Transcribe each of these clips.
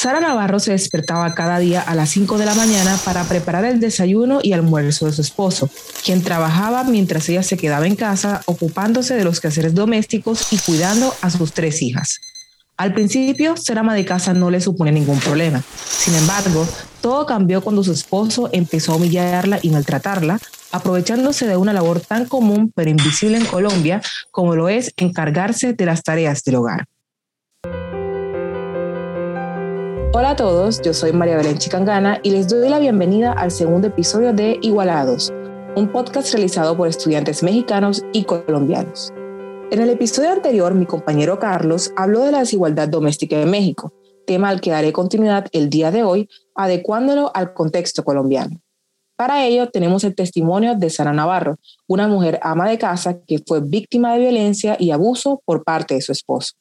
Sara Navarro se despertaba cada día a las 5 de la mañana para preparar el desayuno y almuerzo de su esposo, quien trabajaba mientras ella se quedaba en casa ocupándose de los quehaceres domésticos y cuidando a sus tres hijas. Al principio, ser ama de casa no le supone ningún problema. Sin embargo, todo cambió cuando su esposo empezó a humillarla y maltratarla, aprovechándose de una labor tan común pero invisible en Colombia como lo es encargarse de las tareas del hogar. Hola a todos, yo soy María Belén Chicangana y les doy la bienvenida al segundo episodio de Igualados, un podcast realizado por estudiantes mexicanos y colombianos. En el episodio anterior, mi compañero Carlos habló de la desigualdad doméstica en México, tema al que daré continuidad el día de hoy, adecuándolo al contexto colombiano. Para ello, tenemos el testimonio de Sara Navarro, una mujer ama de casa que fue víctima de violencia y abuso por parte de su esposo.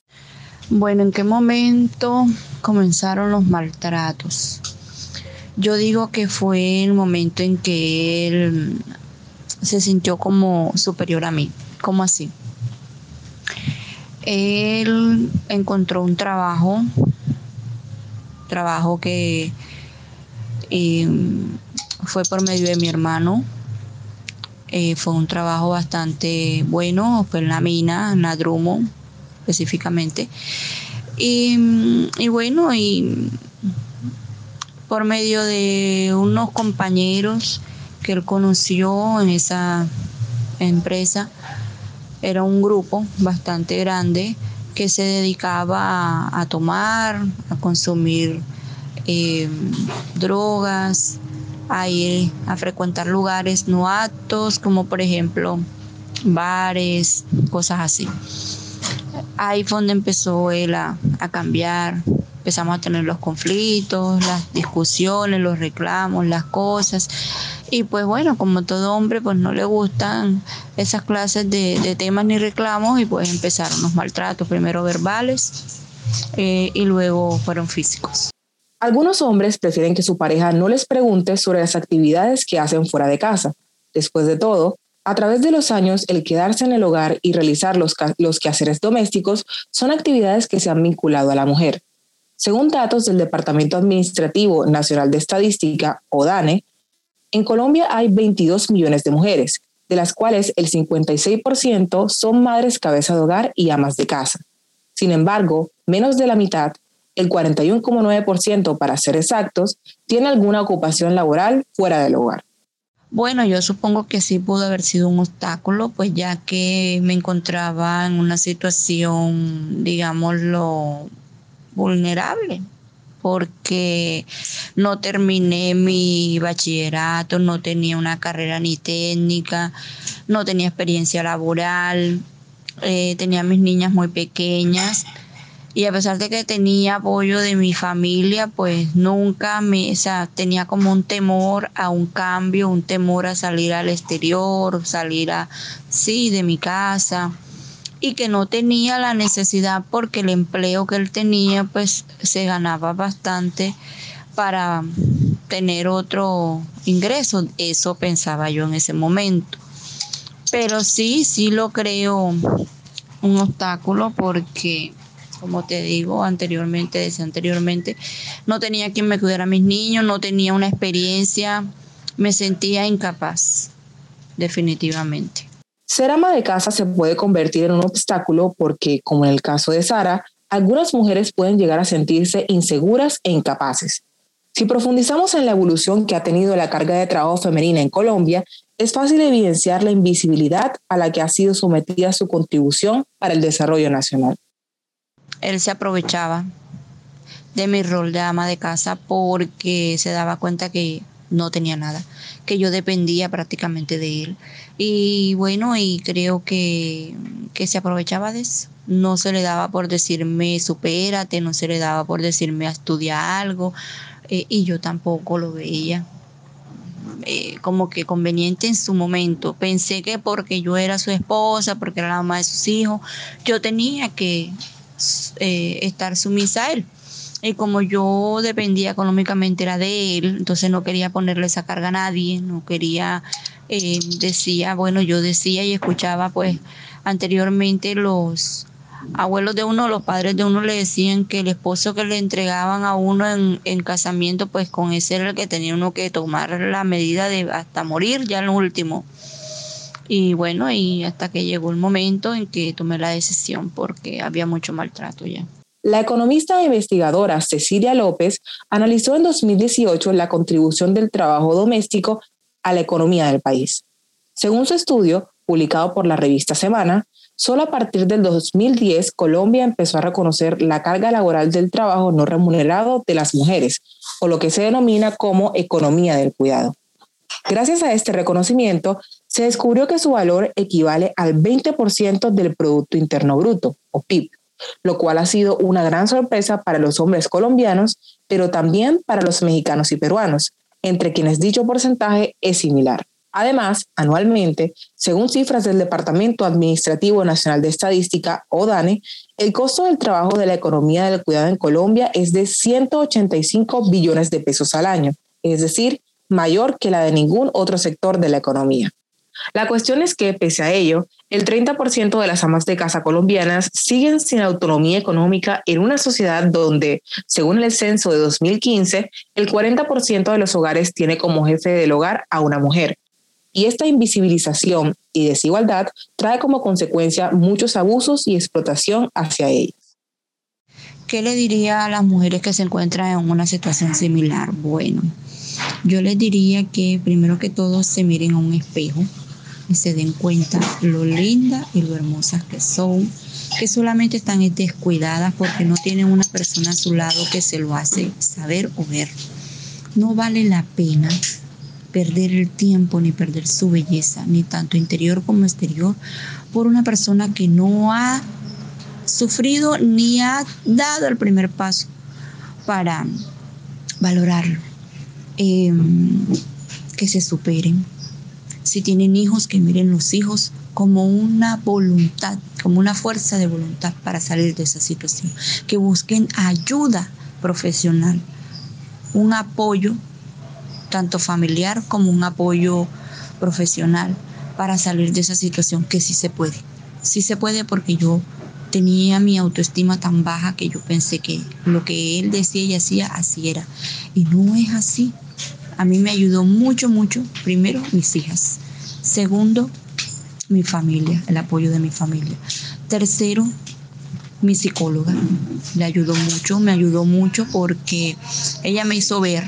Bueno, ¿en qué momento comenzaron los maltratos? Yo digo que fue el momento en que él se sintió como superior a mí. ¿Cómo así? Él encontró un trabajo, trabajo que em, fue por medio de mi hermano. Eh, fue un trabajo bastante bueno, fue en la mina, en la Drummond, específicamente. Y, bueno, y por medio de unos compañeros que él conoció en esa empresa, era un grupo bastante grande que se dedicaba a, tomar, a consumir eh, drogas, a ir a frecuentar lugares no aptos, como por ejemplo bares, cosas así ahí fue donde empezó él a, cambiar. Empezamos a tener los conflictos, las discusiones, los reclamos, las cosas. Y pues bueno, como todo hombre, pues no le gustan esas clases de, temas ni reclamos y pues empezaron los maltratos, primero verbales eh, y luego fueron físicos. Algunos hombres prefieren que su pareja no les pregunte sobre las actividades que hacen fuera de casa. Después de todo, a través de los años, el quedarse en el hogar y realizar los, quehaceres domésticos son actividades que se han vinculado a la mujer. Según datos del Departamento Administrativo Nacional de Estadística, o DANE, en Colombia hay 22 millones de mujeres, de las cuales el 56% son madres cabeza de hogar y amas de casa. Sin embargo, menos de la mitad, el 41,9% para ser exactos, tiene alguna ocupación laboral fuera del hogar. Bueno, yo supongo que sí pudo haber sido un obstáculo, pues ya que me encontraba en una situación, digámoslo, vulnerable, porque no terminé mi bachillerato, no tenía una carrera ni técnica, no tenía experiencia laboral, eh, tenía mis niñas muy pequeñas y a pesar de que tenía apoyo de mi familia, pues nunca me, o sea, tenía como un temor a un cambio, un temor a salir al exterior, salir a, sí, de mi casa y que no tenía la necesidad porque el empleo que él tenía pues se ganaba bastante para tener otro ingreso, eso pensaba yo en ese momento. Pero sí, sí lo creo un obstáculo porque como te digo anteriormente, no tenía quien me cuidara a mis niños, no tenía una experiencia, me sentía incapaz, definitivamente. Ser ama de casa se puede convertir en un obstáculo porque, como en el caso de Sara, algunas mujeres pueden llegar a sentirse inseguras e incapaces. Si profundizamos en la evolución que ha tenido la carga de trabajo femenina en Colombia, es fácil evidenciar la invisibilidad a la que ha sido sometida su contribución para el desarrollo nacional él se aprovechaba de mi rol de ama de casa porque se daba cuenta que no tenía nada, que yo dependía prácticamente de él. Y bueno, y creo que, que se aprovechaba de eso. No se le daba por decirme supérate, no se le daba por decirme estudia algo, eh, y yo tampoco lo veía. Eh, como que conveniente en su momento. Pensé que porque yo era su esposa, porque era la mamá de sus hijos, yo tenía que eh, estar sumisa a él. Y como yo dependía económicamente era de él, entonces no quería ponerle esa carga a nadie, no quería, eh, decía, bueno, yo decía y escuchaba pues anteriormente los abuelos de uno, los padres de uno le decían que el esposo que le entregaban a uno en, en, casamiento, pues con ese era el que tenía uno que tomar la medida de hasta morir, ya en lo último. Y bueno, y hasta que llegó el momento en que tomé la decisión porque había mucho maltrato ya. La economista e investigadora Cecilia López analizó en 2018 la contribución del trabajo doméstico a la economía del país. Según su estudio, publicado por la revista Semana, solo a partir del 2010 Colombia empezó a reconocer la carga laboral del trabajo no remunerado de las mujeres, o lo que se denomina como economía del cuidado. Gracias a este reconocimiento, se descubrió que su valor equivale al 20% del Producto Interno Bruto, o PIB, lo cual ha sido una gran sorpresa para los hombres colombianos, pero también para los mexicanos y peruanos, entre quienes dicho porcentaje es similar. Además, anualmente, según cifras del Departamento Administrativo Nacional de Estadística, o DANE, el costo del trabajo de la economía del cuidado en Colombia es de 185 billones de pesos al año, es decir, mayor que la de ningún otro sector de la economía. La cuestión es que, pese a ello, el 30% de las amas de casa colombianas siguen sin autonomía económica en una sociedad donde, según el censo de 2015, el 40% de los hogares tiene como jefe del hogar a una mujer. Y esta invisibilización y desigualdad trae como consecuencia muchos abusos y explotación hacia ellas. ¿Qué le diría a las mujeres que se encuentran en una situación similar? Bueno, yo les diría que primero que todo se miren a un espejo y se den cuenta lo lindas y lo hermosas que son, que solamente están descuidadas porque no tienen una persona a su lado que se lo hace saber o ver. No vale la pena perder el tiempo ni perder su belleza, ni tanto interior como exterior, por una persona que no ha sufrido ni ha dado el primer paso para valorarlo. Em, que se superen. Si tienen hijos, que miren los hijos como una voluntad, como una fuerza de voluntad para salir de esa situación. Que busquen ayuda profesional, un apoyo tanto familiar como un apoyo profesional para salir de esa situación, que sí se puede. Sí se puede porque yo tenía mi autoestima tan baja que yo pensé que lo que él decía y hacía, así era. Y no es así. A mí me ayudó mucho, mucho. Primero, mis hijas. Segundo, mi familia, el apoyo de mi familia. Tercero, mi psicóloga. Le ayudó mucho, me ayudó mucho porque ella me hizo ver,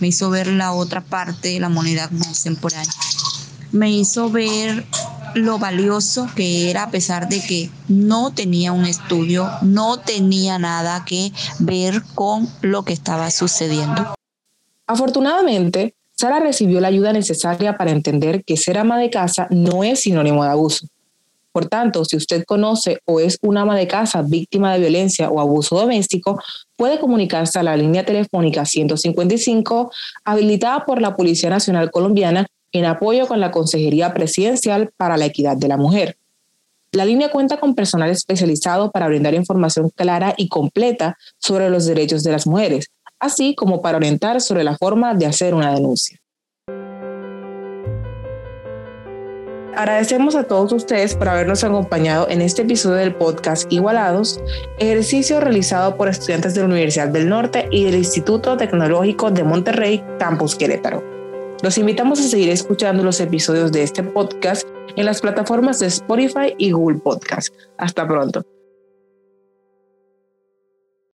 me hizo ver la otra parte de la moneda contemporánea. Me hizo ver lo valioso que era a pesar de que no tenía un estudio, no tenía nada que ver con lo que estaba sucediendo. Afortunadamente, Sara recibió la ayuda necesaria para entender que ser ama de casa no es sinónimo de abuso. Por tanto, si usted conoce o es una ama de casa víctima de violencia o abuso doméstico, puede comunicarse a la línea telefónica 155 habilitada por la Policía Nacional Colombiana en apoyo con la Consejería Presidencial para la Equidad de la Mujer. La línea cuenta con personal especializado para brindar información clara y completa sobre los derechos de las mujeres, así como para orientar sobre la forma de hacer una denuncia. Agradecemos a todos ustedes por habernos acompañado en este episodio del podcast Igualados, ejercicio realizado por estudiantes de la Universidad del Norte y del Instituto Tecnológico de Monterrey, Campus Querétaro. Los invitamos a seguir escuchando los episodios de este podcast en las plataformas de Spotify y Google Podcast. Hasta pronto.